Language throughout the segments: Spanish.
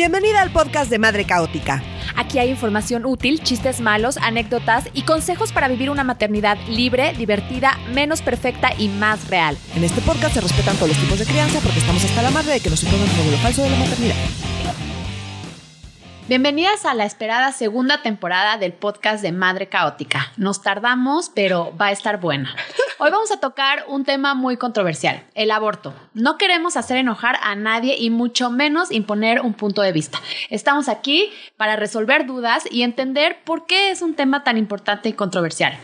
Bienvenida al podcast de Madre Caótica. Aquí hay información útil, chistes malos, anécdotas y consejos para vivir una maternidad libre, divertida, menos perfecta y más real. En este podcast se respetan todos los tipos de crianza porque estamos hasta la madre de que nos impongan un modelo falso de la maternidad. Bienvenidas a la esperada segunda temporada del podcast de Madre Caótica. Nos tardamos, pero va a estar buena. Hoy vamos a tocar un tema muy controversial, el aborto. No queremos hacer enojar a nadie y mucho menos imponer un punto de vista. Estamos aquí para resolver dudas y entender por qué es un tema tan importante y controversial.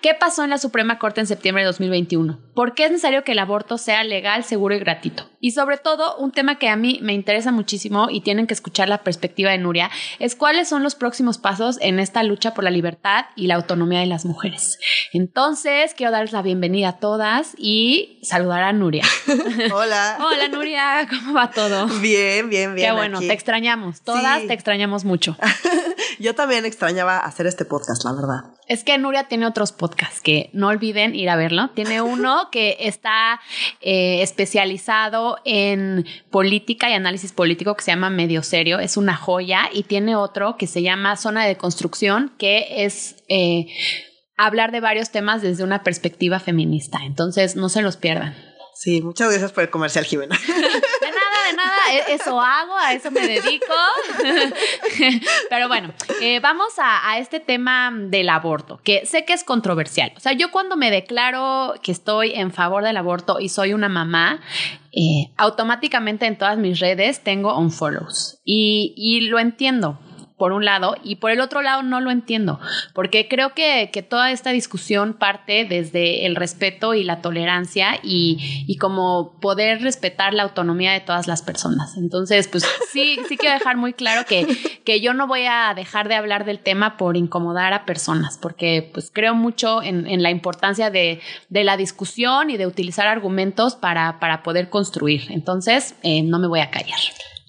¿Qué pasó en la Suprema Corte en septiembre de 2021? ¿Por qué es necesario que el aborto sea legal, seguro y gratuito? Y sobre todo, un tema que a mí me interesa muchísimo y tienen que escuchar la perspectiva de Nuria, es cuáles son los próximos pasos en esta lucha por la libertad y la autonomía de las mujeres. Entonces, quiero darles la bienvenida a todas y saludar a Nuria. Hola. Hola Nuria, ¿cómo va todo? Bien, bien, bien. Qué bueno, te extrañamos. Todas Sí. te extrañamos mucho. Yo también extrañaba hacer este podcast, la verdad. Es que Nuria tiene otros podcasts que no olviden ir a verlo. Tiene uno que está eh, especializado en política y análisis político que se llama Medio Serio. Es una joya. Y tiene otro que se llama Zona de Construcción, que es eh, hablar de varios temas desde una perspectiva feminista. Entonces, no se los pierdan. Sí, muchas gracias por el comercial, Jimena. De nada, de nada, e- eso hago, a eso me dedico. Pero bueno, eh, vamos a, a este tema del aborto, que sé que es controversial. O sea, yo cuando me declaro que estoy en favor del aborto y soy una mamá, eh, automáticamente en todas mis redes tengo unfollows. Y, y lo entiendo por un lado, y por el otro lado no lo entiendo, porque creo que, que toda esta discusión parte desde el respeto y la tolerancia y, y como poder respetar la autonomía de todas las personas. Entonces, pues sí, sí quiero dejar muy claro que, que yo no voy a dejar de hablar del tema por incomodar a personas, porque pues creo mucho en, en la importancia de, de la discusión y de utilizar argumentos para, para poder construir. Entonces, eh, no me voy a callar.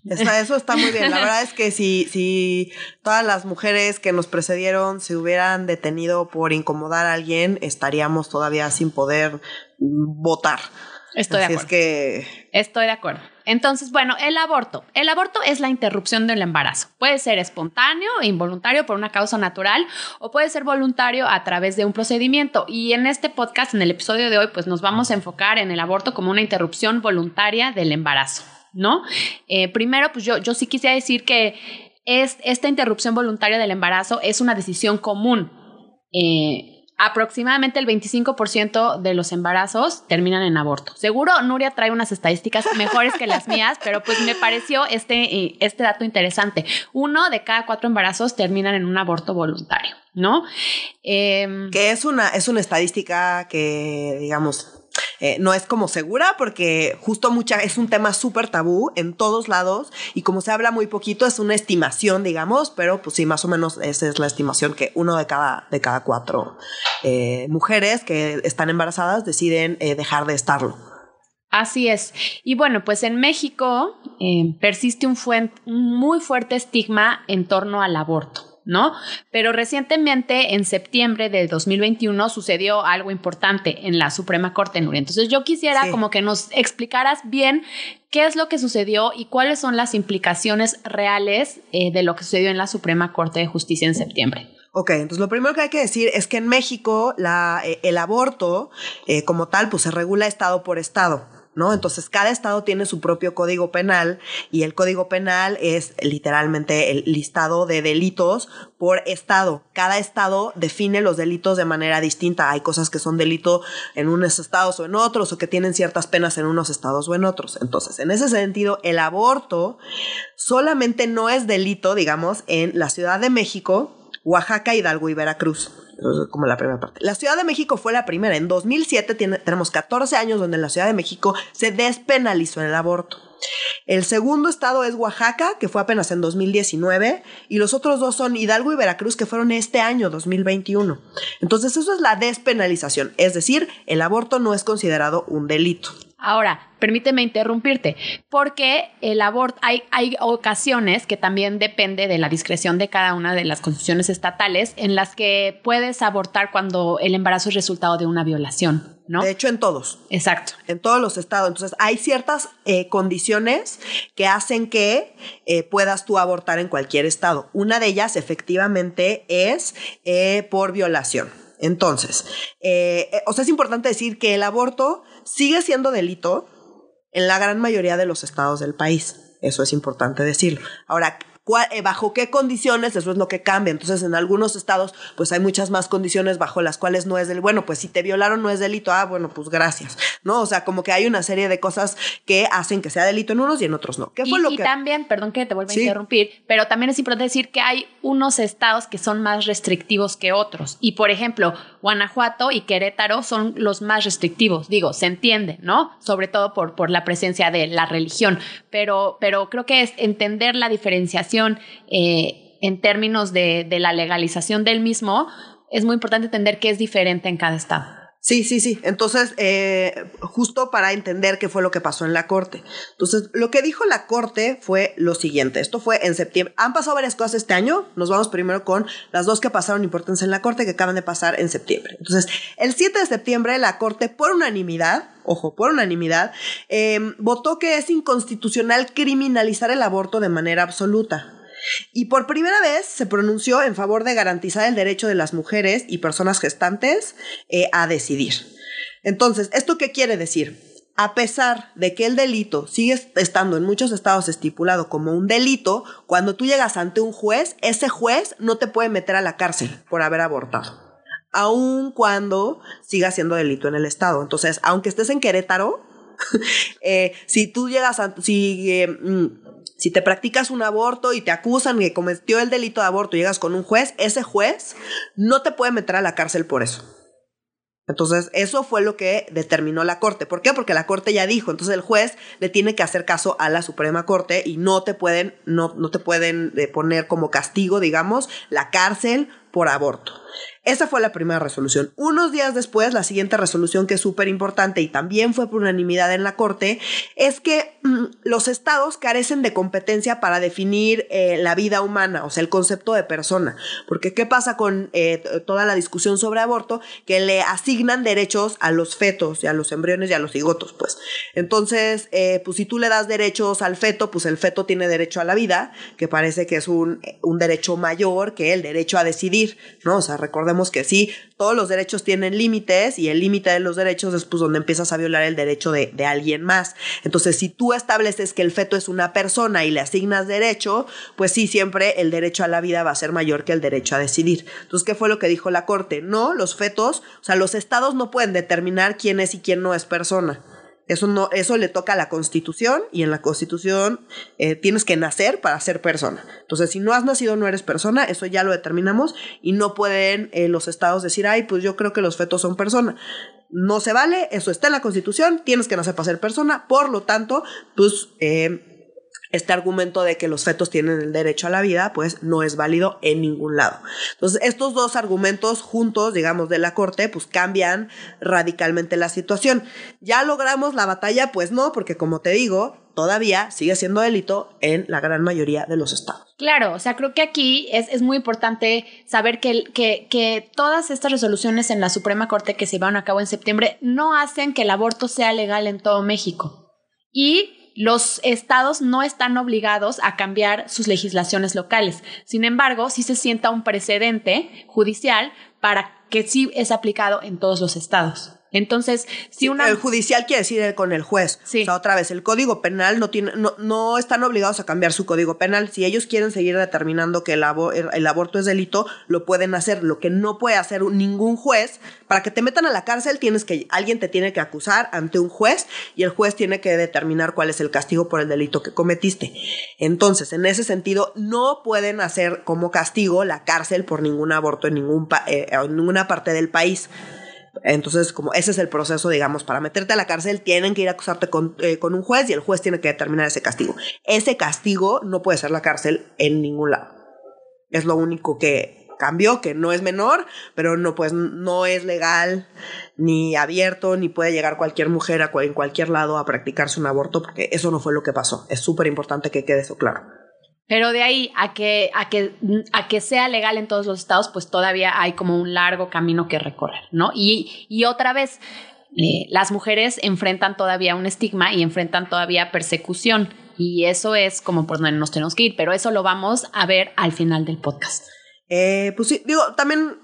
Está- eso está muy bien. La verdad es que si, si todas las mujeres que nos precedieron se hubieran detenido por incomodar a alguien, estaríamos todavía sin poder votar. Estoy de acuerdo. es que Estoy de acuerdo. Entonces, bueno, el aborto. El aborto es la interrupción del embarazo. Puede ser espontáneo e involuntario por una causa natural o puede ser voluntario a través de un procedimiento. Y en este podcast, en el episodio de hoy, pues nos vamos a enfocar en el aborto como una interrupción voluntaria del embarazo, ¿no? Eh, primero, pues yo, yo sí quisiera decir que es, esta interrupción voluntaria del embarazo es una decisión común. Eh, aproximadamente el 25% de los embarazos terminan en aborto. Seguro Nuria trae unas estadísticas mejores que las mías, pero pues me pareció este, eh, este dato interesante. Uno de cada cuatro embarazos terminan en un aborto voluntario, ¿no? Em, que es una, es una estadística que, digamos, eh, no es como segura porque justo mucha, es un tema súper tabú en todos lados y como se habla muy poquito es una estimación, digamos, pero pues sí, más o menos esa es la estimación que uno de cada, de cada cuatro eh, mujeres que están embarazadas deciden eh, dejar de estarlo. Así es. Y bueno, pues en México persiste un, un muy fuerte estigma en torno al aborto. ¿No? Pero recientemente, en septiembre de 2021, sucedió algo importante en la Suprema Corte Nuria. Entonces, yo quisiera Sí. como que nos explicaras bien qué es lo que sucedió y cuáles son las implicaciones reales eh, de lo que sucedió en la Suprema Corte de Justicia en septiembre. Ok, entonces lo primero que hay que decir es que en México la, eh, el aborto eh, como tal pues se regula estado por estado. ¿No? Entonces, cada estado tiene su propio código penal y el código penal es literalmente el listado de delitos por estado. Cada estado define los delitos de manera distinta. Hay cosas que son delito en unos estados o en otros o que tienen ciertas penas en unos estados o en otros. Entonces, en ese sentido, el aborto solamente no es delito, digamos, en la Ciudad de México, Oaxaca, Hidalgo y Veracruz. Como la primera parte. La Ciudad de México fue la primera. En 2007 tiene- tenemos 14 años donde en la Ciudad de México se despenalizó el aborto. El segundo estado es Oaxaca, que fue apenas en 2019, y los otros dos son Hidalgo y Veracruz, que fueron este año, 2021. Entonces eso es la despenalización, es decir, el aborto no es considerado un delito. Ahora, permíteme interrumpirte, porque el aborto, hay, hay ocasiones que también depende de la discreción de cada una de las constituciones estatales en las que puedes abortar cuando el embarazo es resultado de una violación. ¿no? De hecho, en todos. Exacto. En todos los estados. Entonces, hay ciertas eh, condiciones que hacen que eh, puedas tú abortar en cualquier estado. Una de ellas, efectivamente, es eh, por violación. Entonces, o sea, es importante decir que el aborto sigue siendo delito en la gran mayoría de los estados del país. Eso es importante decirlo. Ahora, eh, bajo qué condiciones, eso es lo que cambia. Entonces, en algunos estados, pues hay muchas más condiciones bajo las cuales no es del, bueno, pues si te violaron no es delito, ah, bueno, pues gracias, ¿no? O sea, como que hay una serie de cosas que hacen que sea delito en unos y en otros no. ¿Qué fue y, lo y también, perdón que te vuelva a interrumpir, pero también es importante decir que hay unos estados que son más restrictivos que otros. Y por ejemplo, Guanajuato y Querétaro son los más restrictivos. Digo, se entiende, ¿no? Sobre todo por, por la presencia de la religión. Pero, pero creo que es entender la diferenciación eh, en términos de, de la legalización del mismo, es muy importante entender que es diferente en cada estado. Sí, sí, sí. Entonces, eh, justo para entender qué fue lo que pasó en la corte. Entonces, lo que dijo la corte fue lo siguiente. Esto fue en septiembre. Han pasado varias cosas este año. Nos vamos primero con las dos que pasaron importancia en la corte que acaban de pasar en septiembre. Entonces, el 7 de septiembre, la corte, por unanimidad, ojo, por unanimidad, eh, votó que es inconstitucional criminalizar el aborto de manera absoluta. Y por primera vez se pronunció en favor de garantizar el derecho de las mujeres y personas gestantes eh, a decidir. Entonces, ¿esto qué quiere decir? A pesar de que el delito sigue estando en muchos estados estipulado como un delito, cuando tú llegas ante un juez, ese juez no te puede meter a la cárcel por haber abortado aun cuando siga siendo delito en el estado. Entonces, aunque estés en Querétaro, eh, si tú llegas a, si, eh, mm, si te practicas un aborto y te acusan que cometió el delito de aborto y llegas con un juez, ese juez no te puede meter a la cárcel por eso. Entonces, eso fue lo que determinó la Corte. ¿Por qué? Porque la Corte ya dijo, entonces el juez le tiene que hacer caso a la Suprema Corte y no te pueden, no, no te pueden eh, poner como castigo, digamos, la cárcel por aborto. Esa fue la primera resolución. Unos días después, la siguiente resolución que es súper importante y también fue por unanimidad en la Corte, es que mm, los estados carecen de competencia para definir eh, la vida humana, o sea, el concepto de persona. Porque ¿qué pasa con eh, toda la discusión sobre aborto? Que le asignan derechos a los fetos y a los embriones y a los cigotos, pues. Entonces, eh, pues si tú le das derechos al feto, pues el feto tiene derecho a la vida, que parece que es un, un derecho mayor que el derecho a decidir, ¿no? O sea, recordemos que sí, todos los derechos tienen límites y el límite de los derechos es pues donde empiezas a violar el derecho de, de, alguien más. Entonces, si tú estableces que el feto es una persona y le asignas derecho, pues sí, siempre el derecho a la vida va a ser mayor que el derecho a decidir. Entonces, ¿qué fue lo que dijo la Corte? No, los fetos, o sea, los estados no pueden determinar quién es y quién no es persona. Eso, no, eso le toca a la constitución y en la constitución eh, tienes que nacer para ser persona. Entonces, si no has nacido, no eres persona, eso ya lo determinamos y no pueden eh, los estados decir, ay, pues yo creo que los fetos son persona. No se vale, eso está en la constitución, tienes que nacer para ser persona, por lo tanto, pues... Eh, este argumento de que los fetos tienen el derecho a la vida, pues no es válido en ningún lado. Entonces, estos dos argumentos juntos, digamos, de la Corte, pues cambian radicalmente la situación. ¿Ya logramos la batalla? Pues no, porque como te digo, todavía sigue siendo delito en la gran mayoría de los estados. Claro, o sea, creo que aquí es, es muy importante saber que, que, que, todas estas resoluciones en la Suprema Corte que se llevaron a cabo en septiembre no hacen que el aborto sea legal en todo México. Y los estados no están obligados a cambiar sus legislaciones locales. Sin embargo, sí se sienta un precedente judicial para que sí es aplicado en todos los estados. Entonces, si una... El judicial quiere decir con el juez. Sí. O sea, otra vez, el código penal no, tiene, no, no están obligados a cambiar su código penal. Si ellos quieren seguir determinando que el, el, aborto es delito, lo pueden hacer. Lo que no puede hacer ningún juez, para que te metan a la cárcel, tienes que, alguien te tiene que acusar ante un juez y el juez tiene que determinar cuál es el castigo por el delito que cometiste. Entonces, en ese sentido, no pueden hacer como castigo la cárcel por ningún aborto en, ningún eh, en ninguna parte del país. Entonces, como ese es el proceso, digamos, para meterte a la cárcel, tienen que ir a acusarte con, eh, con un juez y el juez tiene que determinar ese castigo. Ese castigo no puede ser la cárcel en ningún lado. Es lo único que cambió, que no es menor, pero no, pues, no es legal ni abierto, ni puede llegar cualquier mujer en cualquier lado a practicarse un aborto, porque eso no fue lo que pasó. Es súper importante que quede eso claro. Pero de ahí a que, a, que, a que sea legal en todos los estados, pues todavía hay como un largo camino que recorrer, ¿no? Y, y otra vez, eh, las mujeres enfrentan todavía un estigma y enfrentan todavía persecución. Y eso es como por donde nos tenemos que ir, pero eso lo vamos a ver al final del podcast. Eh, pues sí, digo, también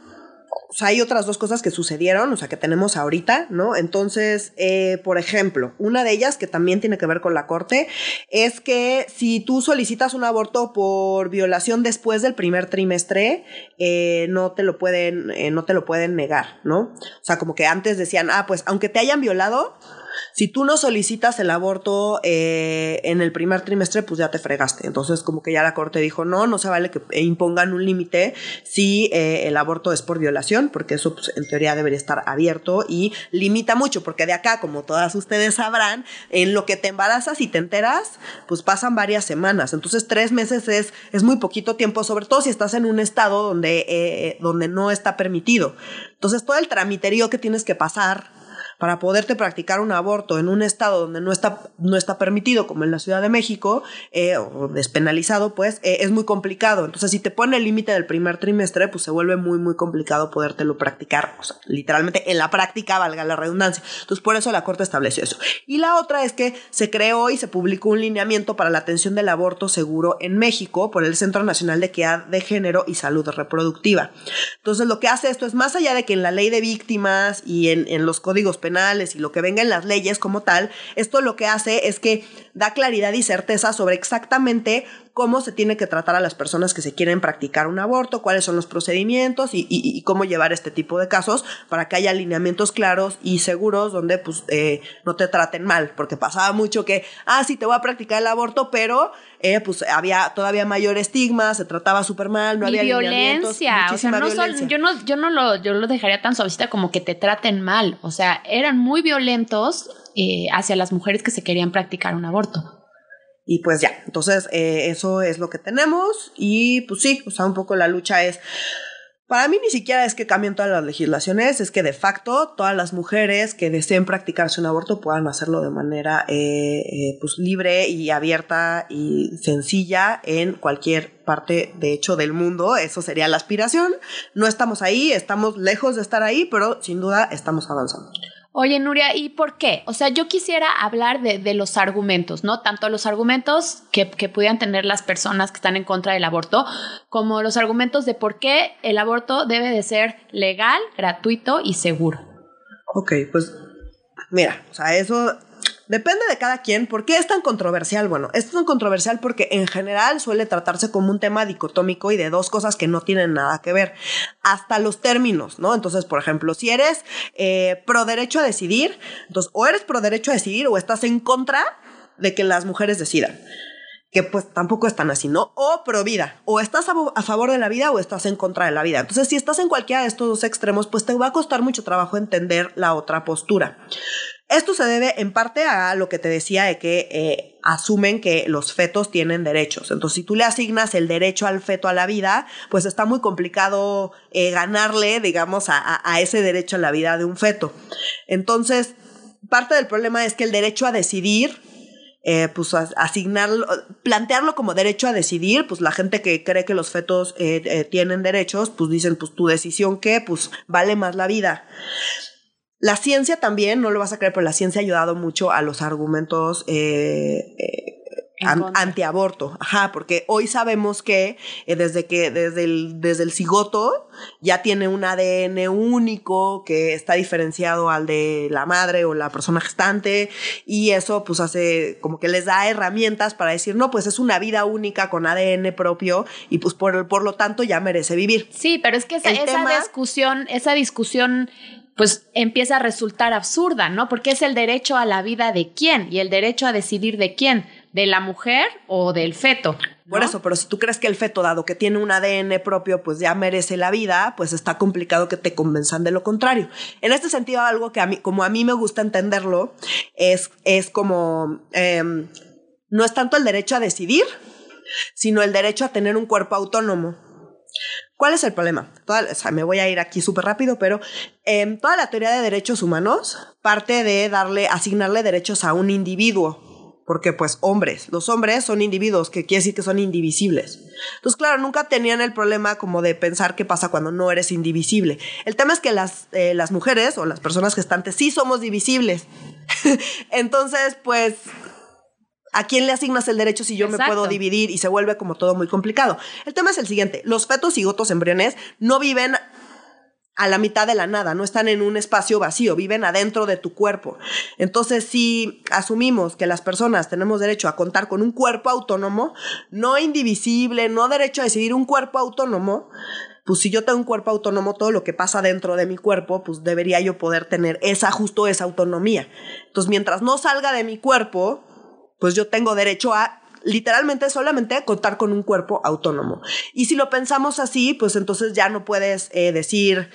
o sea, hay otras dos cosas que sucedieron, o sea, que tenemos ahorita, ¿no? Entonces, eh, por ejemplo, una de ellas que también tiene que ver con la corte es que si tú solicitas un aborto por violación después del primer trimestre, eh, no te lo pueden, eh, no te lo pueden negar, ¿no? O sea, como que antes decían, ah, pues aunque te hayan violado, si tú no solicitas el aborto eh, en el primer trimestre, pues ya te fregaste. Entonces, como que ya la corte dijo, no, no se vale que impongan un límite si eh, el aborto es por violación, porque eso pues, en teoría debería estar abierto y limita mucho, porque de acá, como todas ustedes sabrán, en lo que te embarazas y te enteras, pues pasan varias semanas. Entonces, tres meses es, es muy poquito tiempo, sobre todo si estás en un estado donde, eh, donde no está permitido. Entonces, todo el tramiterío que tienes que pasar para poderte practicar un aborto en un estado donde no está, no está permitido, como en la Ciudad de México, eh, o despenalizado, pues eh, es muy complicado. Entonces, si te pone el límite del primer trimestre, pues se vuelve muy, muy complicado podértelo practicar, o sea, literalmente en la práctica, valga la redundancia. Entonces, por eso la Corte estableció eso. Y la otra es que se creó y se publicó un lineamiento para la atención del aborto seguro en México por el Centro Nacional de Equidad de Género y Salud Reproductiva. Entonces, lo que hace esto es más allá de que en la ley de víctimas y en, en los códigos penales, y lo que venga en las leyes como tal, esto lo que hace es que da claridad y certeza sobre exactamente cómo se tiene que tratar a las personas que se quieren practicar un aborto, cuáles son los procedimientos y, cómo llevar este tipo de casos para que haya alineamientos claros y seguros donde pues eh, no te traten mal, porque pasaba mucho que, ah, sí, te voy a practicar el aborto, pero eh, pues había todavía mayor estigma, se trataba súper mal, no había violencia, o sea, no violencia. yo no, yo no lo, yo lo dejaría tan suavecita como que te traten mal, o sea, eran muy violentos eh, hacia las mujeres que se querían practicar un aborto. Y pues ya, entonces eh, eso es lo que tenemos y pues sí, o sea, un poco la lucha es... Para mí ni siquiera es que cambien todas las legislaciones, es que de facto todas las mujeres que deseen practicarse un aborto puedan hacerlo de manera eh, eh, pues libre y abierta y sencilla en cualquier parte de hecho del mundo. Eso sería la aspiración. No estamos ahí, estamos lejos de estar ahí, pero sin duda estamos avanzando. Oye, Nuria, ¿y por qué? O sea, yo quisiera hablar de, los argumentos, ¿no? Tanto los argumentos que, que, pudieran tener las personas que están en contra del aborto, como los argumentos de por qué el aborto debe de ser legal, gratuito y seguro. Ok, pues mira, o sea, eso Depende de cada quien. ¿Por qué es tan controversial? Bueno, es tan controversial porque en general suele tratarse como un tema dicotómico y de dos cosas que no tienen nada que ver. Hasta los términos, ¿no? Entonces, por ejemplo, si eres eh, pro derecho a decidir, entonces o eres pro derecho a decidir o estás en contra de que las mujeres decidan que pues tampoco es tan así, ¿no? O pro vida, o estás a, favor de la vida o estás en contra de la vida. Entonces, si estás en cualquiera de estos dos extremos, pues te va a costar mucho trabajo entender la otra postura. Esto se debe en parte a lo que te decía de que eh, asumen que los fetos tienen derechos. Entonces, si tú le asignas el derecho al feto a la vida, pues está muy complicado eh, ganarle, digamos, a, ese derecho a la vida de un feto. Entonces, parte del problema es que el derecho a decidir eh, pues asignarlo, plantearlo como derecho a decidir, pues la gente que cree que los fetos tienen derechos, pues dicen, pues tu decisión que, pues vale más la vida. La ciencia también, no lo vas a creer, pero la ciencia ha ayudado mucho a los argumentos eh, eh antiaborto. Ajá, porque hoy sabemos que eh, desde que desde el, desde el cigoto ya tiene un ADN único que está diferenciado al de la madre o la persona gestante y eso pues hace como que les da herramientas para decir, no, pues es una vida única con ADN propio y pues por, por lo tanto ya merece vivir. Sí, pero es que esa, esa discusión, esa discusión pues empieza a resultar absurda, ¿no? Porque es el derecho a la vida de quién y el derecho a decidir de quién, de la mujer o del feto. Por eso, pero si tú crees que el feto, dado que tiene un ADN propio, pues ya merece la vida, pues está complicado que te convenzan de lo contrario. En este sentido, algo que a mí, como a mí me gusta entenderlo, es, es como, em, no es tanto el derecho a decidir, sino el derecho a tener un cuerpo autónomo. ¿Cuál es el problema? me voy a ir aquí súper rápido, pero em, toda la teoría de derechos humanos parte de darle, asignarle derechos a un individuo porque pues hombres, los hombres son individuos, que quiere decir que son indivisibles. Entonces, claro, nunca tenían el problema como de pensar qué pasa cuando no eres indivisible. El tema es que las, eh, las mujeres o las personas gestantes sí somos divisibles. Entonces, pues, ¿a quién le asignas el derecho si yo me puedo dividir y se vuelve como todo muy complicado? El tema es el siguiente, los fetos y gotos embriones no viven a la mitad de la nada, no están en un espacio vacío, viven adentro de tu cuerpo. Entonces, si asumimos que las personas tenemos derecho a contar con un cuerpo autónomo, no indivisible, no derecho a decidir un cuerpo autónomo, pues si yo tengo un cuerpo autónomo, todo lo que pasa dentro de mi cuerpo, pues debería yo poder tener esa, justo esa autonomía. Entonces, mientras no salga de mi cuerpo, pues yo tengo derecho a literalmente solamente contar con un cuerpo autónomo. Y si lo pensamos así, pues entonces ya no puedes eh, decir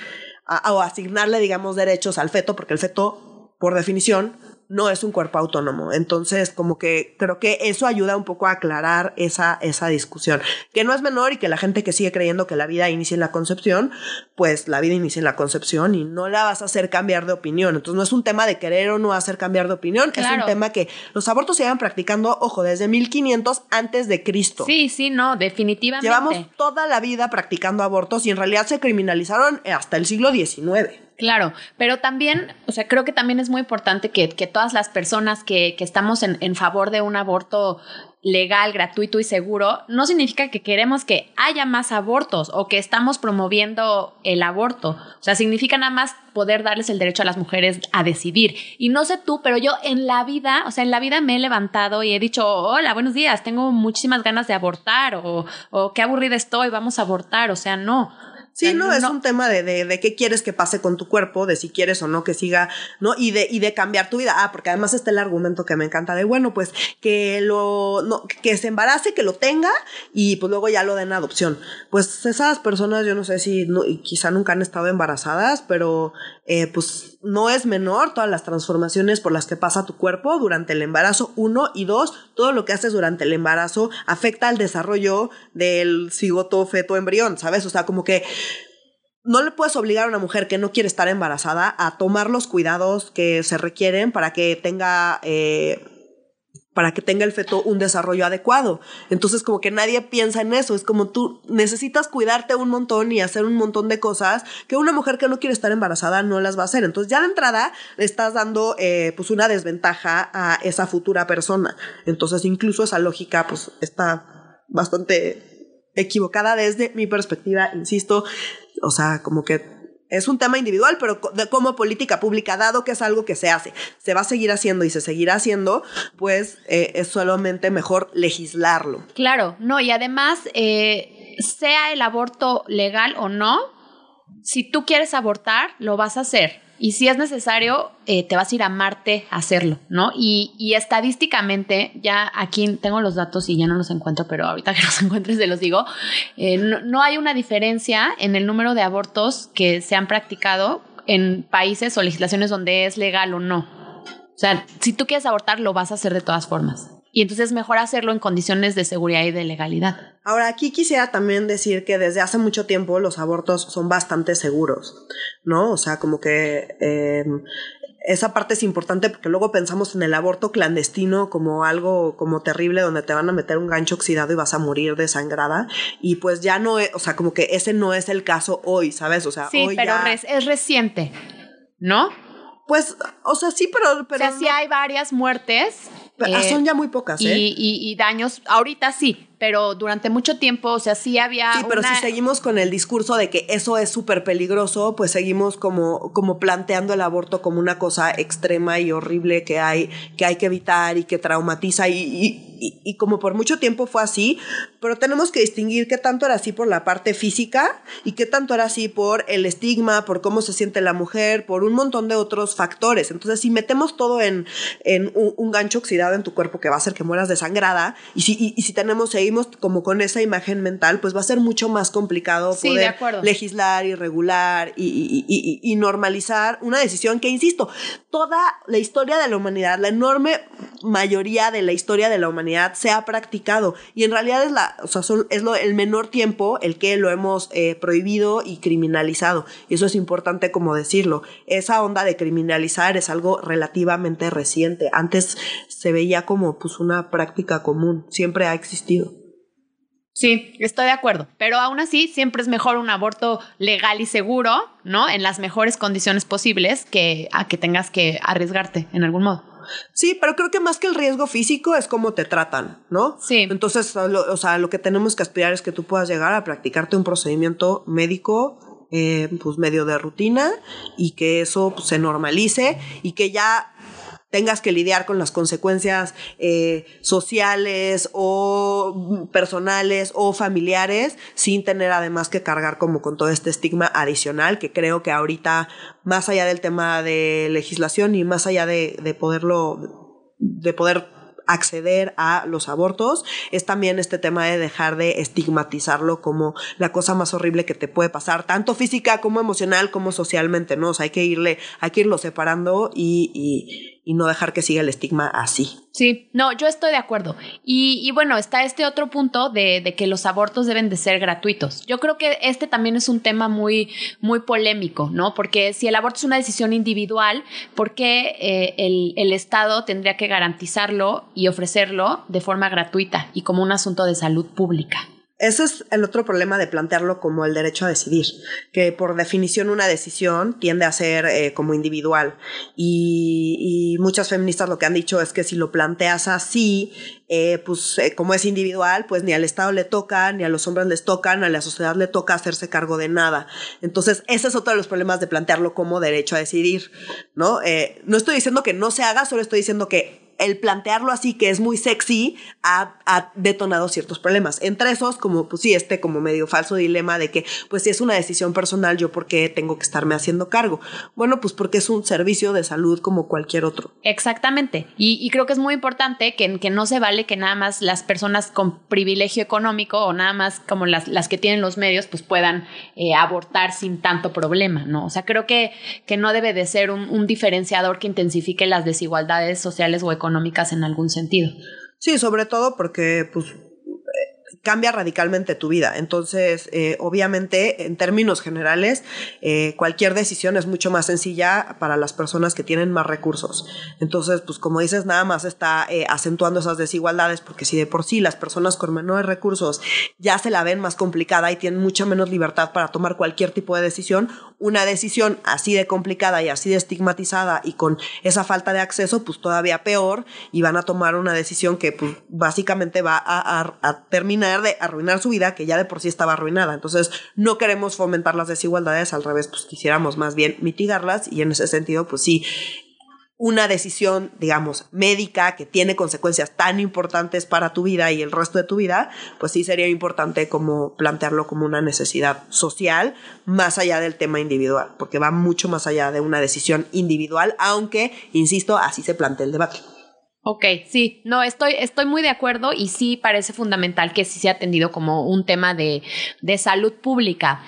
o asignarle, digamos, derechos al feto, porque el feto, por definición, no es un cuerpo autónomo. Entonces, como que creo que eso ayuda un poco a aclarar esa, esa discusión, que no es menor y que la gente que sigue creyendo que la vida inicia en la concepción, pues la vida inicia en la concepción y no la vas a hacer cambiar de opinión. Entonces, no es un tema de querer o no hacer cambiar de opinión, es un tema que los abortos se llevan practicando, ojo, desde 1500 antes de Cristo. Sí, sí, no, definitivamente. Llevamos toda la vida practicando abortos y en realidad se criminalizaron hasta el siglo XIX. Claro, pero también, o sea, creo que también es muy importante que, todas las personas que, estamos en, en, favor de un aborto legal, gratuito y seguro, no significa que queremos que haya más abortos o que estamos promoviendo el aborto. O sea, significa nada más poder darles el derecho a las mujeres a decidir. Y no sé tú, pero yo en la vida, o sea, en la vida me he levantado y he dicho, hola, buenos días, tengo muchísimas ganas de abortar o, o qué aburrida estoy, vamos a abortar. O sea, no. Sí, no, es un tema de, de, de, qué quieres que pase con tu cuerpo, de si quieres o no que siga, ¿no? Y de, y de cambiar tu vida. Ah, porque además está el argumento que me encanta de, bueno, pues que lo, no, que se embarace, que lo tenga y pues luego ya lo den adopción. Pues esas personas, yo no sé si, no, quizá nunca han estado embarazadas, pero eh, pues no es menor todas las transformaciones por las que pasa tu cuerpo durante el embarazo, uno, y dos, todo lo que haces durante el embarazo afecta al desarrollo del cigoto, feto, embrión, ¿sabes? O sea, como que no le puedes obligar a una mujer que no quiere estar embarazada a tomar los cuidados que se requieren para que tenga eh, para que tenga el feto un desarrollo adecuado. Entonces como que nadie piensa en eso, es como tú necesitas cuidarte un montón y hacer un montón de cosas que una mujer que no quiere estar embarazada no las va a hacer. Entonces ya de entrada le estás dando eh, pues una desventaja a esa futura persona. Entonces incluso esa lógica pues está bastante equivocada desde mi perspectiva, insisto, o sea, como que es un tema individual, pero como política pública, dado que es algo que se hace, se va a seguir haciendo y se seguirá haciendo, pues eh, es solamente mejor legislarlo. Claro, no, y además, eh, sea el aborto legal o no, si tú quieres abortar, lo vas a hacer. Y si es necesario, eh, te vas a ir a Marte a hacerlo, ¿no? Y, estadísticamente, ya aquí tengo los datos y ya no los encuentro, pero ahorita que los encuentres se los digo, eh, no, hay una diferencia en el número de abortos que se han practicado en países o legislaciones donde es legal o no. O sea, si tú quieres abortar, lo vas a hacer de todas formas. Y entonces es mejor hacerlo en condiciones de seguridad y de legalidad. Ahora, aquí quisiera también decir que desde hace mucho tiempo los abortos son bastante seguros, ¿no? O sea, como que em, esa parte es importante porque luego pensamos en el aborto clandestino como algo como terrible donde te van a meter un gancho oxidado y vas a morir desangrada y pues ya no es, o sea, como que ese no es el caso hoy, ¿sabes? O sea, sí, hoy pero es reciente, ¿no? Pues, o sea, sí, pero... pero o sea, sí hay varias muertes Ah, son eh, ya muy pocas, ¿eh? Y, daños, ahorita sí, pero durante mucho tiempo, o sea, sí había. Sí, pero si seguimos con el discurso de que eso es súper peligroso, pues seguimos como, como planteando el aborto como una cosa extrema y horrible que hay, que hay que evitar y que traumatiza y y, como por mucho tiempo fue así, pero tenemos que distinguir qué tanto era así por la parte física y qué tanto era así por el estigma, por cómo se siente la mujer, por un montón de otros factores. Entonces, si metemos todo en, en un, gancho oxidado en tu cuerpo que va a hacer que mueras desangrada, y si, y, si tenemos, seguimos como con esa imagen mental, pues va a ser mucho más complicado poder legislar y regular y, y normalizar una decisión que, insisto, toda la historia de la humanidad, la enorme mayoría de la historia de la humanidad se ha practicado. Y en realidad es la o sea, es lo, el menor tiempo el que lo hemos eh, prohibido y criminalizado. Y eso es importante como decirlo. Esa onda de criminalizar es algo relativamente reciente. Antes se veía como pues una práctica común. Siempre ha existido Sí, estoy de acuerdo, pero aún así siempre es mejor un aborto legal y seguro, ¿no? En las mejores condiciones posibles que a que tengas que arriesgarte en algún modo. Sí, pero creo que más que el riesgo físico es cómo te tratan, ¿no? Sí. Entonces, o sea, lo que tenemos que aspirar es que tú puedas llegar a practicarte un procedimiento médico, eh, pues medio de rutina y que eso pues, se normalice y que ya tengas que lidiar con las consecuencias eh, sociales o personales o familiares sin tener además que cargar como con todo este estigma adicional que creo que ahorita más allá del tema de legislación y más allá de, de poderlo de poder acceder a los abortos, es también este tema de dejar de estigmatizarlo como la cosa más horrible que te puede pasar, tanto física como emocional como socialmente, ¿no? O sea, hay que irle, hay que irlo separando y, y no dejar que siga el estigma así. Sí, no, yo estoy de acuerdo. Y, bueno, está este otro punto de, de, que los abortos deben de ser gratuitos. Yo creo que este también es un tema muy, muy polémico, ¿no? Porque si el aborto es una decisión individual, ¿por qué eh, el, el Estado tendría que garantizarlo y ofrecerlo de forma gratuita y como un asunto de salud pública? Ese es el otro problema de plantearlo como el derecho a decidir, que por definición una decisión tiende a ser eh, como individual. Y, muchas feministas lo que han dicho es que si lo planteas así, eh, pues eh, como es individual, pues ni al Estado le toca, ni a los hombres les toca, ni a la sociedad le toca hacerse cargo de nada. Entonces, ese es otro de los problemas de plantearlo como derecho a decidir, ¿no? No estoy diciendo que no se haga, solo estoy diciendo que el plantearlo así, que es muy sexy, ha, detonado ciertos problemas. Entre esos, como, pues sí, este como medio falso dilema de que, pues si es una decisión personal, yo por qué tengo que estarme haciendo cargo. Bueno, pues porque es un servicio de salud como cualquier otro. Exactamente. Y, creo que es muy importante que, no se vale que nada más las personas con privilegio económico o nada más como las, las que tienen los medios, pues puedan eh, abortar sin tanto problema, ¿no? O sea, creo que, que no debe de ser un, un diferenciador que intensifique las desigualdades sociales o económicas en algún sentido. Sí, sobre todo porque pues cambia radicalmente tu vida. Entonces, eh, obviamente, en términos generales, eh, cualquier decisión es mucho más sencilla para las personas que tienen más recursos. Entonces, pues como dices, nada más está eh, acentuando esas desigualdades, porque si de por sí las personas con menores recursos ya se la ven más complicada y tienen mucha menos libertad para tomar cualquier tipo de decisión, una decisión así de complicada y así de estigmatizada y con esa falta de acceso, pues todavía peor, y van a tomar una decisión que pues básicamente va a, a, a terminar de arruinar su vida, que ya de por sí estaba arruinada. Entonces, no queremos fomentar las desigualdades, al revés, pues quisiéramos más bien mitigarlas y en ese sentido, pues sí, una decisión, digamos, médica que tiene consecuencias tan importantes para tu vida y el resto de tu vida, pues sí sería importante como plantearlo como una necesidad social más allá del tema individual, porque va mucho más allá de una decisión individual, aunque, insisto, así se plantea el debate. Ok, sí, no, estoy, estoy muy de acuerdo y sí parece fundamental que sí sea atendido como un tema de, de salud pública.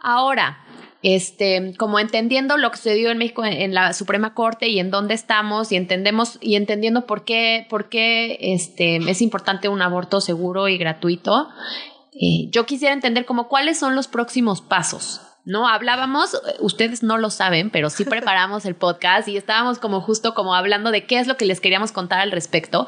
Ahora, este, como entendiendo lo que sucedió en México en, la Suprema Corte y en dónde estamos y entendemos y entendiendo por qué, por qué este, es importante un aborto seguro y gratuito, eh, yo quisiera entender como cuáles son los próximos pasos. ¿No? Hablábamos, ustedes no lo saben, pero sí preparamos el podcast y estábamos como justo como hablando de qué es lo que les queríamos contar al respecto.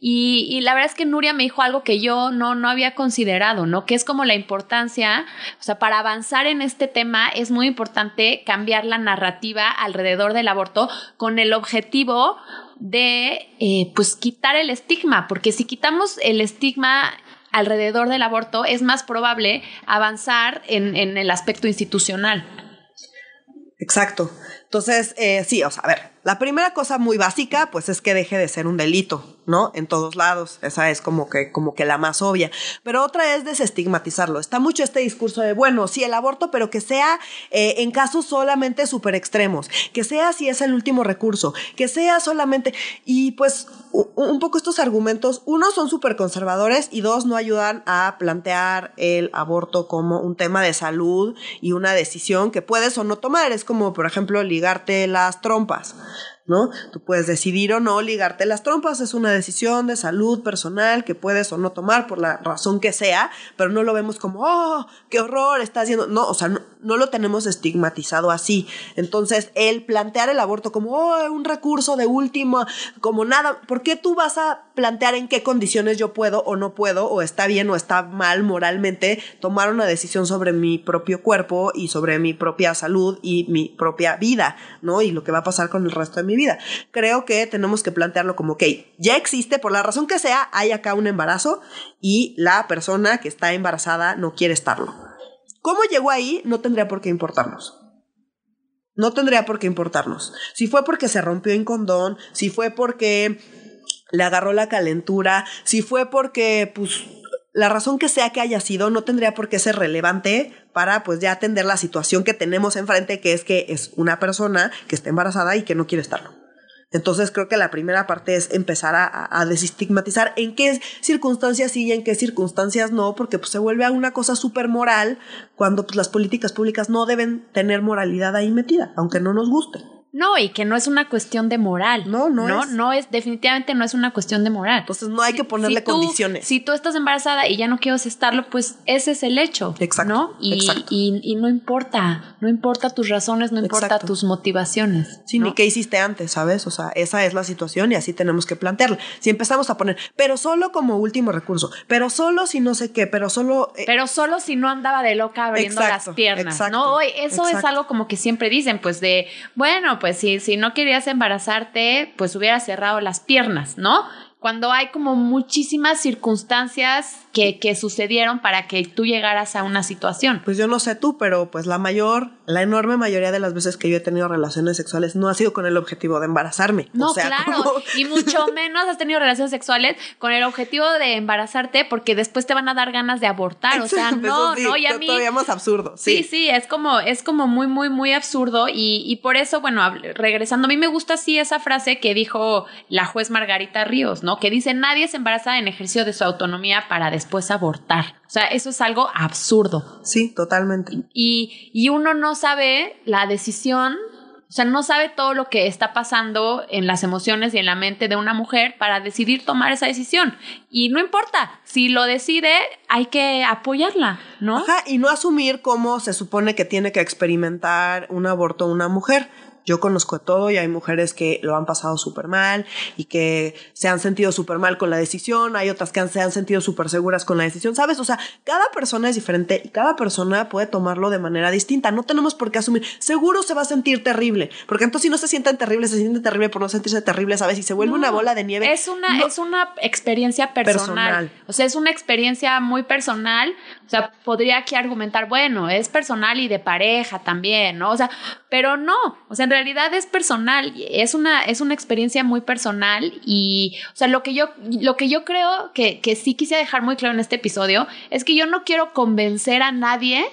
Y, y, la verdad es que Nuria me dijo algo que yo no, no había considerado, ¿no? Que es como la importancia, o sea, para avanzar en este tema es muy importante cambiar la narrativa alrededor del aborto con el objetivo de, eh, pues, quitar el estigma, porque si quitamos el estigma alrededor del aborto, es más probable avanzar en, en el aspecto institucional. Exacto. Entonces, eh, sí, o sea, a ver, la primera cosa muy básica, pues es que deje de ser un delito, ¿no? En todos lados. Esa es como que, como que la más obvia. Pero otra es desestigmatizarlo. Está mucho este discurso de, bueno, sí, el aborto, pero que sea eh, en casos solamente súper extremos. Que sea si es el último recurso. Que sea solamente. Y pues, un poco estos argumentos, uno, son súper conservadores y dos, no ayudan a plantear el aborto como un tema de salud y una decisión que puedes o no tomar. Es como, por ejemplo, ligarte las trompas. ¿No? Tú puedes decidir o no ligarte las trompas, es una decisión de salud personal que puedes o no tomar por la razón que sea, pero no lo vemos como, oh, qué horror, está haciendo, no, o sea, no, no lo tenemos estigmatizado así. Entonces, el plantear el aborto como, oh, un recurso de última, como nada, ¿por qué tú vas a plantear en qué condiciones yo puedo o no puedo, o está bien o está mal moralmente, tomar una decisión sobre mi propio cuerpo y sobre mi propia salud y mi propia vida, ¿no? Y lo que va a pasar con el resto de mi vida. Creo que tenemos que plantearlo como, ok, ya existe, por la razón que sea, hay acá un embarazo y la persona que está embarazada no quiere estarlo. ¿Cómo llegó ahí? No tendría por qué importarnos. No tendría por qué importarnos. Si fue porque se rompió en condón, si fue porque le agarró la calentura, si fue porque, pues, la razón que sea que haya sido, no tendría por qué ser relevante para, pues, ya atender la situación que tenemos enfrente, que es que es una persona que está embarazada y que no quiere estarlo. Entonces creo que la primera parte es empezar a, desestigmatizar en qué circunstancias sí y en qué circunstancias no, porque pues, se vuelve a una cosa súper moral cuando pues, las políticas públicas no deben tener moralidad ahí metida, aunque no nos guste. No, y que no es una cuestión de moral. No, no, no es. No es, definitivamente no es una cuestión de moral. Entonces no hay que ponerle condiciones. Si tú estás embarazada y ya no quieres estarlo, pues ese es el hecho. Exacto. ¿no? Y, Y, no importa, no importa tus razones, no importa tus motivaciones. Sí, ni qué hiciste antes, ¿sabes? O sea, esa es la situación y así tenemos que plantearla. Si empezamos a poner, pero solo como último recurso, pero solo si no sé qué, pero solo. Eh, pero solo si no andaba de loca abriendo las piernas. Exacto, ¿no? Eso es algo como que siempre dicen, pues de, bueno, pues si, si no querías embarazarte, pues hubiera cerrado las piernas, ¿no? Cuando hay como muchísimas circunstancias que, que, sucedieron para que tú llegaras a una situación. Pues yo no sé tú, pero pues la mayor, la enorme mayoría de las veces que yo he tenido relaciones sexuales no ha sido con el objetivo de embarazarme. No, claro. Y mucho menos has tenido relaciones sexuales con el objetivo de embarazarte porque después te van a dar ganas de abortar. O sea, no, no, y a mí. Todavía más absurdo. Sí. sí, es como, es como muy, muy, muy absurdo. Y, y por eso, bueno, regresando, a mí me gusta así esa frase que dijo la juez Margarita Ríos, ¿no? Que dice: nadie se embaraza en ejercicio de su autonomía para después abortar. O sea, eso es algo absurdo. Sí, totalmente. Y, y uno no sabe la decisión, o sea, no sabe todo lo que está pasando en las emociones y en la mente de una mujer para decidir tomar esa decisión. Y no importa, si lo decide, hay que apoyarla, ¿no? Ajá, y no asumir cómo se supone que tiene que experimentar un aborto una mujer yo conozco de todo y hay mujeres que lo han pasado súper mal y que se han sentido súper mal con la decisión, hay otras que se han sentido súper seguras con la decisión, ¿sabes? O sea, cada persona es diferente y cada persona puede tomarlo de manera distinta. No tenemos por qué asumir, seguro se va a sentir terrible, porque entonces si no se sienten terribles, se sienten terrible por no sentirse terrible, ¿sabes? Y se vuelve una bola de nieve. Es una, es una experiencia personal. O sea, es una experiencia muy personal. O sea, podría aquí argumentar, bueno, es personal y de pareja también, ¿no? O sea, pero no, o sea, en realidad es personal, es una, es una experiencia muy personal y, o sea, lo que yo, lo que yo creo que, que sí quise dejar muy claro en este episodio es que yo no quiero convencer a nadie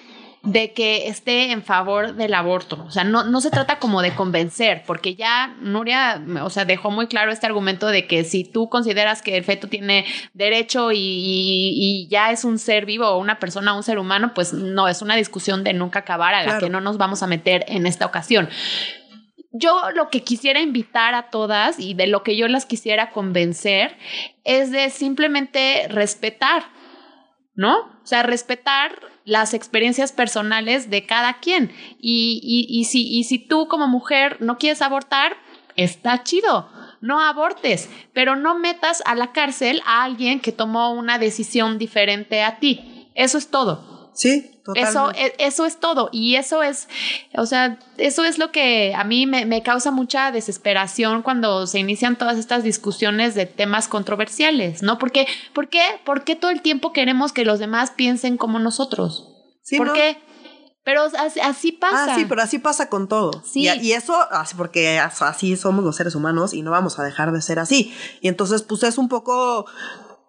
de que esté en favor del aborto. O sea, no, no se trata como de convencer, porque ya Nuria, o sea, dejó muy claro este argumento de que si tú consideras que el feto tiene derecho y, y, ya es un ser vivo o una persona, un ser humano, pues no, es una discusión de nunca acabar a la que no nos vamos a meter en esta ocasión yo lo que quisiera invitar a todas y de lo que yo las quisiera convencer es de simplemente respetar, ¿no? O sea, respetar las experiencias personales de cada quien. Y, y, y, si, y si tú como mujer no quieres abortar, está chido. No abortes, pero no metas a la cárcel a alguien que tomó una decisión diferente a ti. Eso es todo. Sí, eso, e, eso es todo. Y eso es, o sea, eso es lo que a mí me, causa mucha desesperación cuando se inician todas estas discusiones de temas controversiales, ¿no? Porque, ¿por qué? ¿Por qué todo el tiempo queremos que los demás piensen como nosotros? Sí, ¿Por qué? Pero así, pasa. Ah, sí, pero así pasa con todo. Sí. Y, eso, así porque así somos los seres humanos y no vamos a dejar de ser así. Y entonces, pues es un poco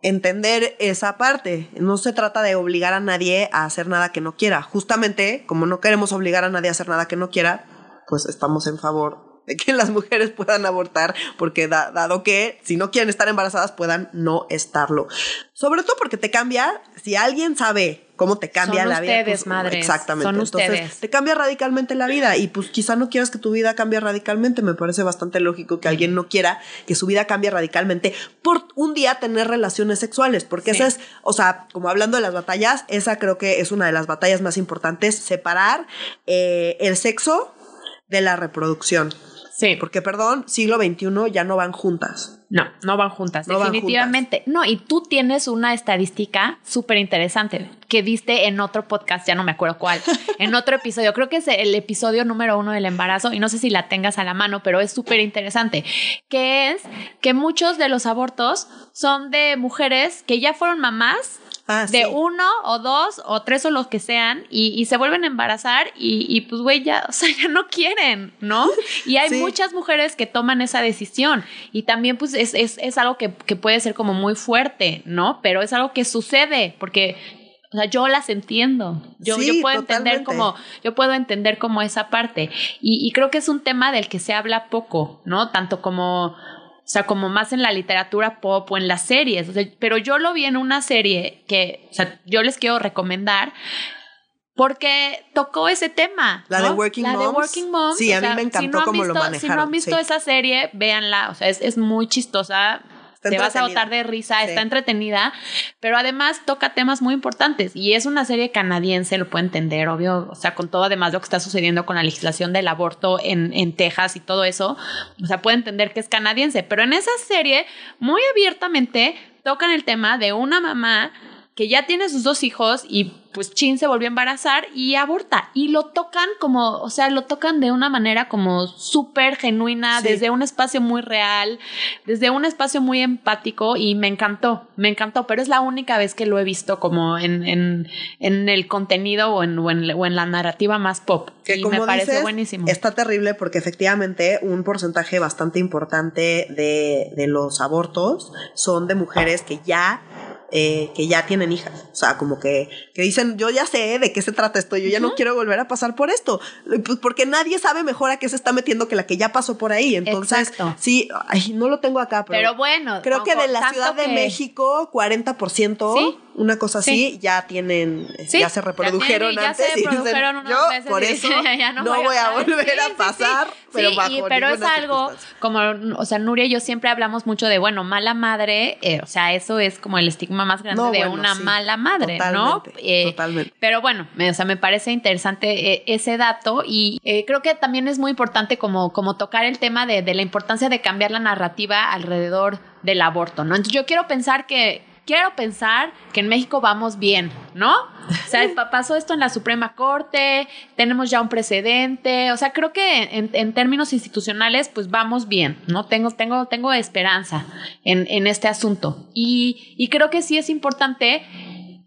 entender esa parte. No se trata de obligar a nadie a hacer nada que no quiera. Justamente, como no queremos obligar a nadie a hacer nada que no quiera, pues estamos en favor de que las mujeres puedan abortar, porque dado que si no quieren estar embarazadas puedan no estarlo. Sobre todo porque te cambia, si alguien sabe cómo te cambia la vida. Ustedes, pues, madres. Exactamente. Son Entonces, ustedes. te cambia radicalmente la vida y pues quizá no quieras que tu vida cambie radicalmente. Me parece bastante lógico que alguien no quiera que su vida cambie radicalmente por un día tener relaciones sexuales, porque Sí. esa es, o sea, como hablando de las batallas, esa creo que es una de las batallas más importantes, separar eh, el sexo de la reproducción. Sí, Porque, perdón, siglo XXI ya no van juntas. No, no van juntas, No van definitivamente. No, y tú tienes una estadística súper interesante que diste en otro podcast, ya no me acuerdo cuál, en otro episodio. Creo que es el episodio número uno del embarazo y no sé si la tengas a la mano, pero es súper interesante, que es que muchos de los abortos son de mujeres que ya fueron mamás Ah, de sí. uno o dos o tres o los que sean y, y se vuelven a embarazar y, y, pues güey ya, o sea, ya no quieren, ¿no? Y hay Sí. muchas mujeres que toman esa decisión y también pues es, es, es algo que, que puede ser como muy fuerte, ¿no? Pero es algo que sucede porque... O sea, yo las entiendo. Yo, Sí, yo puedo entender como, yo puedo entender como esa parte. Y, y creo que es un tema del que se habla poco, ¿no? Tanto como, o sea, como más en la literatura pop o en las series. O sea, pero yo lo vi en una serie que, o sea, yo les quiero recomendar porque tocó ese tema. La ¿no? de Working La de Moms. Working Moms. Sí, a mí sea, me si encantó no han cómo lo visto- Si no manejaron, han visto sí. esa serie, véanla. O sea, es, es muy chistosa. Te vas a botar de risa, Sí. está entretenida, pero además toca temas muy importantes y es una serie canadiense, lo puedo entender, obvio, o sea, con todo además lo que está sucediendo con la legislación del aborto en, en Texas y todo eso, o sea, puede entender que es canadiense, pero en esa serie muy abiertamente tocan el tema de una mamá que ya tiene sus dos hijos y pues Chin se volvió a embarazar y aborta. Y lo tocan como, o sea, lo tocan de una manera como súper genuina, Sí. desde un espacio muy real, desde un espacio muy empático y me encantó, me encantó, pero es la única vez que lo he visto como en, en, en el contenido o en, o, en, o en la narrativa más pop. Que y como me parece buenísimo. Está terrible porque efectivamente un porcentaje bastante importante de, de los abortos son de mujeres que ya eh, que ya tienen hijas. O sea, como que, que dicen, yo ya sé de qué se trata esto, yo ya no quiero volver a pasar por esto. Pues porque nadie sabe mejor a qué se está metiendo que la que ya pasó por ahí. Entonces, Exacto. sí, ay, no lo tengo acá, pero, Pero bueno, creo que de la Ciudad de México, 40%, Sí. Una cosa así, Sí. ya tienen, Sí, ya se reprodujeron ya tienen- ya antes. se y dicen, reprodujeron unas yo por eso ya no no, voy a voy a pasar". volver a pasar, pero Sí, bajo y- pero es algo como, o sea, Nuria y yo siempre hablamos mucho de, bueno, mala madre, eh, o sea, eso es como el estigma más grande No, de bueno, una mala madre, ¿no? totalmente, Eh, totalmente. Pero bueno, me, o sea, me parece interesante eh, ese dato y creo que también es muy importante como, como tocar el tema de, de la importancia de cambiar la narrativa alrededor del aborto, ¿no? Entonces yo quiero pensar que quiero pensar que en México vamos bien, ¿no? O sea, pa- pasó esto en la Suprema Corte, tenemos ya un precedente, o sea, creo que en, en términos institucionales, pues vamos bien, ¿no? Tengo, tengo, tengo esperanza en, en este asunto. Y, y creo que sí es importante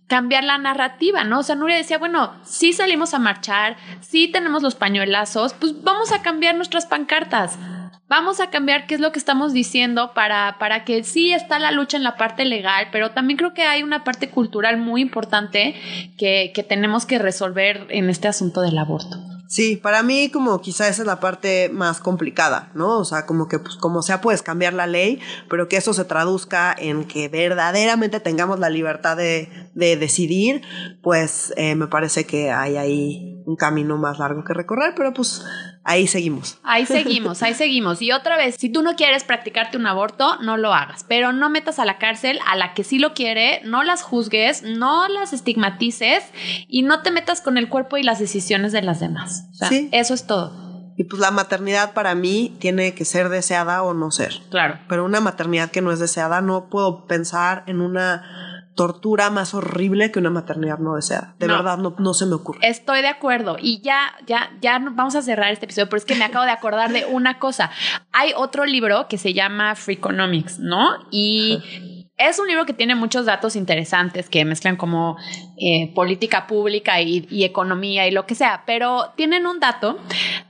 cambiar la narrativa, ¿no? O sea, Nuria decía, bueno, sí salimos a marchar, sí tenemos los pañuelazos, pues vamos a cambiar nuestras pancartas. Vamos a cambiar qué es lo que estamos diciendo para, para que sí está la lucha en la parte legal, pero también creo que hay una parte cultural muy importante que, que tenemos que resolver en este asunto del aborto. Sí, para mí como quizá esa es la parte más complicada, ¿no? O sea, como que pues como sea puedes cambiar la ley, pero que eso se traduzca en que verdaderamente tengamos la libertad de, de decidir, pues eh, me parece que hay ahí un camino más largo que recorrer, pero pues ahí seguimos. Ahí seguimos, ahí seguimos. Y otra vez, si tú no quieres practicarte un aborto, no lo hagas, pero no metas a la cárcel a la que sí lo quiere, no las juzgues, no las estigmatices y no te metas con el cuerpo y las decisiones de las demás. O sea, Sí. eso es todo. Y pues la maternidad para mí tiene que ser deseada o no ser. Claro. Pero una maternidad que no es deseada, no puedo pensar en una tortura más horrible que una maternidad no deseada. De No. verdad, no, no se me ocurre. Estoy de acuerdo. Y ya, ya, ya vamos a cerrar este episodio, pero es que me acabo de acordar de una cosa. Hay otro libro que se llama Freakonomics, ¿no? Y es un libro que tiene muchos datos interesantes que mezclan como eh, política pública y, economía y lo que sea, pero tienen un dato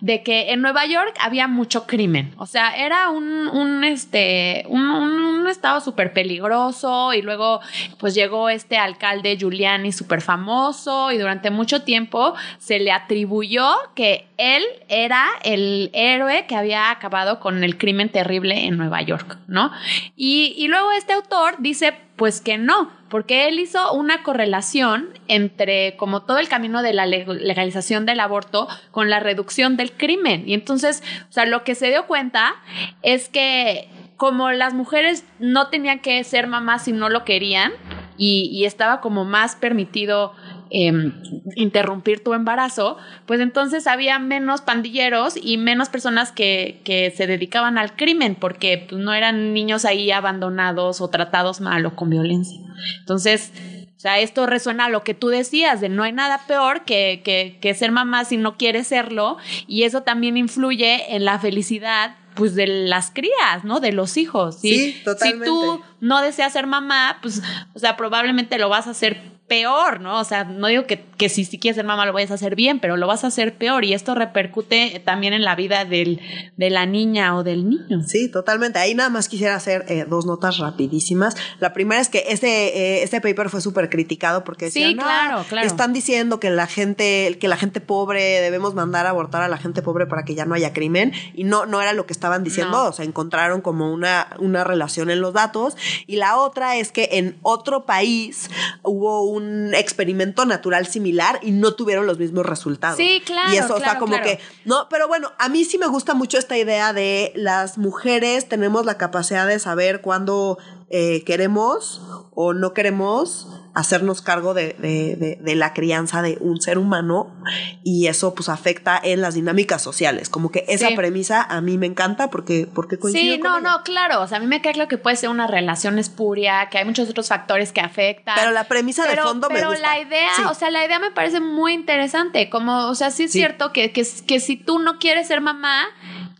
de que en Nueva York había mucho crimen, o sea, era un, este, un, estado súper peligroso y luego pues llegó este alcalde Giuliani súper famoso y durante mucho tiempo se le atribuyó que él era el héroe que había acabado con el crimen terrible en Nueva York, ¿no? Y luego este autor dice pues que no, porque él hizo una correlación entre como todo el camino de la legalización del aborto con la reducción del crimen. Y entonces, o sea, lo que se dio cuenta es que como las mujeres no tenían que ser mamás si no lo querían y, y estaba como más permitido Em, interrumpir tu embarazo, pues entonces había menos pandilleros y menos personas que, que se dedicaban al crimen porque pues, no eran niños ahí abandonados o tratados mal o con violencia. Entonces, o sea, esto resuena a lo que tú decías, de no hay nada peor que, que, que, ser mamá si no quieres serlo, y eso también influye en la felicidad pues de las crías, ¿no? De los hijos. Sí, totalmente. Si tú no deseas ser mamá, pues, o sea, probablemente lo vas a hacer peor, ¿no? O sea, no digo que, que si, si, quieres ser mamá lo vayas a hacer bien, pero lo vas a hacer peor y esto repercute también en la vida del, de la niña o del niño. Sí, totalmente. Ahí nada más quisiera hacer eh, dos notas rapidísimas. La primera es que este, este paper fue súper criticado porque decían, sí, claro, claro. están diciendo que la gente, que la gente pobre debemos mandar a abortar a la gente pobre para que ya no haya crimen y no, no era lo que estaban diciendo, o sea, encontraron como una, una relación en los datos y la otra es que en otro país hubo un un experimento natural similar y no tuvieron los mismos resultados. Sí, claro. Y eso, o sea, como que, no, pero bueno, a mí sí me gusta mucho esta idea de las mujeres tenemos la capacidad de saber cuándo eh, queremos o no queremos hacernos cargo de, de, de, la crianza de un ser humano y eso pues afecta en las dinámicas sociales. Como que esa premisa a mí me encanta porque, porque coincido Sí, no, no, claro. O sea, a mí me queda claro que puede ser una relación espuria, que hay muchos otros factores que afectan. Pero la premisa de fondo me gusta. Pero la idea, o sea, la idea me parece muy interesante. Como, o sea, sí es cierto que, que, que si tú no quieres ser mamá,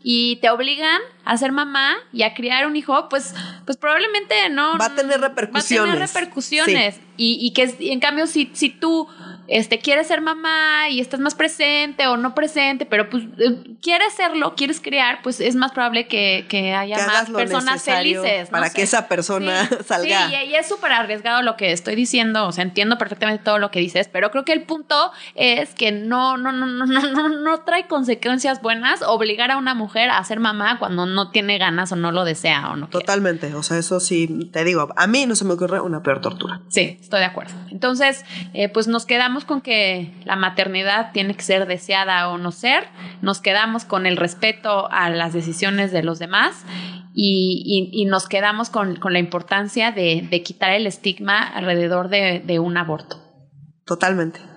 y te obligan a ser mamá y a criar un hijo, pues, pues probablemente no. Va a tener repercusiones. Va a tener repercusiones. Y, y, que en cambio, si, si tú este, quieres ser mamá y estás más presente o no presente, pero pues eh, quieres serlo, quieres criar, pues es más probable que, que haya más personas felices. Para que esa persona salga. Sí, y, es súper arriesgado lo que estoy diciendo, o sea, entiendo perfectamente todo lo que dices, pero creo que el punto es que no, no, no, no, no, no, no trae consecuencias buenas obligar a una mujer a ser mamá cuando no tiene ganas o no lo desea o no. Totalmente, o sea, eso sí, te digo, a mí no se me ocurre una peor tortura. Sí, estoy de acuerdo. Entonces, eh, pues nos quedamos con que la maternidad tiene que ser deseada o no ser, nos quedamos con el respeto a las decisiones de los demás y, nos quedamos con, la importancia de, quitar el estigma alrededor de un aborto. Totalmente.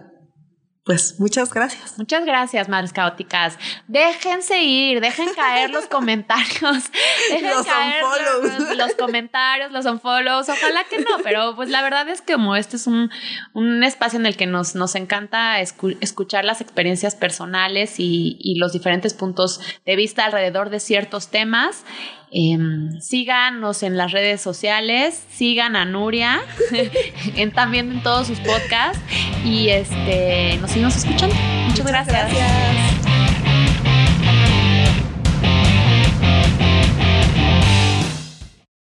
Pues muchas gracias. Muchas gracias, madres caóticas. Déjense ir, dejen caer los comentarios. Dejen los caer los, los, comentarios, los unfollows. Ojalá que no, pero pues la verdad es que como este es un, espacio en el que nos, nos encanta escuchar las experiencias personales y, y los diferentes puntos de vista alrededor de ciertos temas. Em, síganos en las redes sociales, sigan a Nuria en, también en todos sus podcasts y este nos seguimos escuchando. Muchas, gracias.